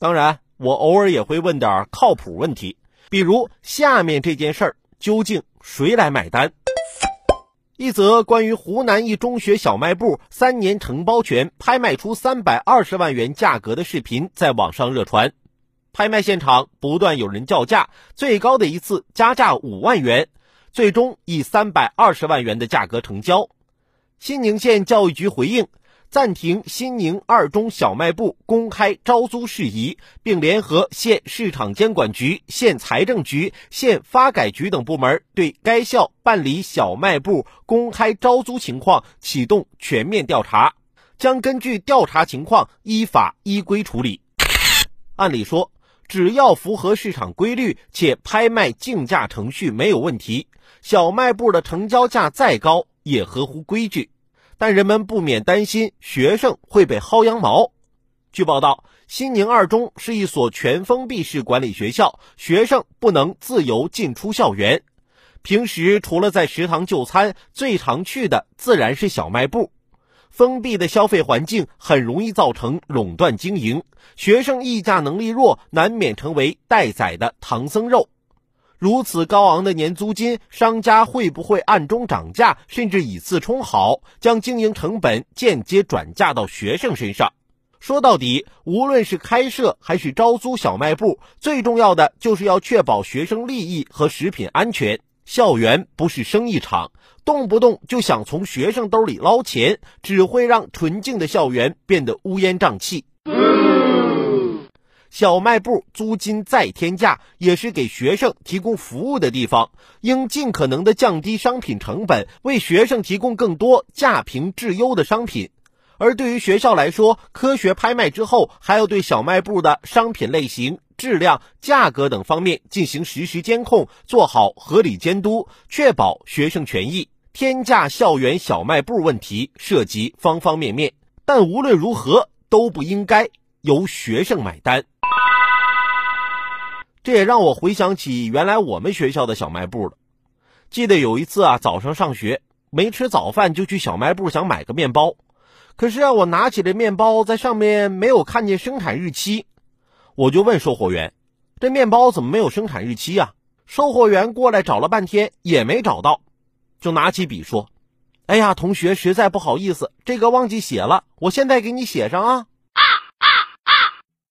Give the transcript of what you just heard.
当然，我偶尔也会问点靠谱问题，比如下面这件事儿究竟谁来买单？一则关于湖南一中学小卖部三年承包权拍卖出三百二十万元价格的视频在网上热传，拍卖现场不断有人叫价，最高的一次加价五万元，最终以三百二十万元的价格成交。新宁县教育局回应。暂停新宁二中小卖部公开招租事宜，并联合县市场监管局、县财政局、县发改局等部门，对该校办理小卖部公开招租情况启动全面调查，将根据调查情况依法依规处理。按理说，只要符合市场规律且拍卖竞价程序没有问题，小卖部的成交价再高也合乎规矩。但人们不免担心学生会被薅羊毛。据报道，新宁二中是一所全封闭式管理学校，学生不能自由进出校园。平时除了在食堂就餐，最常去的自然是小卖部。封闭的消费环境很容易造成垄断经营，学生议价能力弱，难免成为待宰的唐僧肉。如此高昂的年租金，商家会不会暗中涨价，甚至以次充好，将经营成本间接转嫁到学生身上？说到底，无论是开设还是招租小卖部，最重要的就是要确保学生利益和食品安全。校园不是生意场，动不动就想从学生兜里捞钱，只会让纯净的校园变得乌烟瘴气。小卖部租金再天价，也是给学生提供服务的地方，应尽可能的降低商品成本，为学生提供更多价平质优的商品。而对于学校来说，科学拍卖之后，还要对小卖部的商品类型、质量、价格等方面进行实时监控，做好合理监督，确保学生权益。天价校园小卖部问题涉及方方面面，但无论如何都不应该由学生买单。这也让我回想起原来我们学校的小卖部了。记得有一次啊，早上上学没吃早饭，就去小卖部想买个面包。可是啊，我拿起这面包，在上面没有看见生产日期，我就问售货员：“这面包怎么没有生产日期呀？”售货员过来找了半天也没找到，就拿起笔说：“哎呀，同学，实在不好意思，这个忘记写了，我现在给你写上啊。”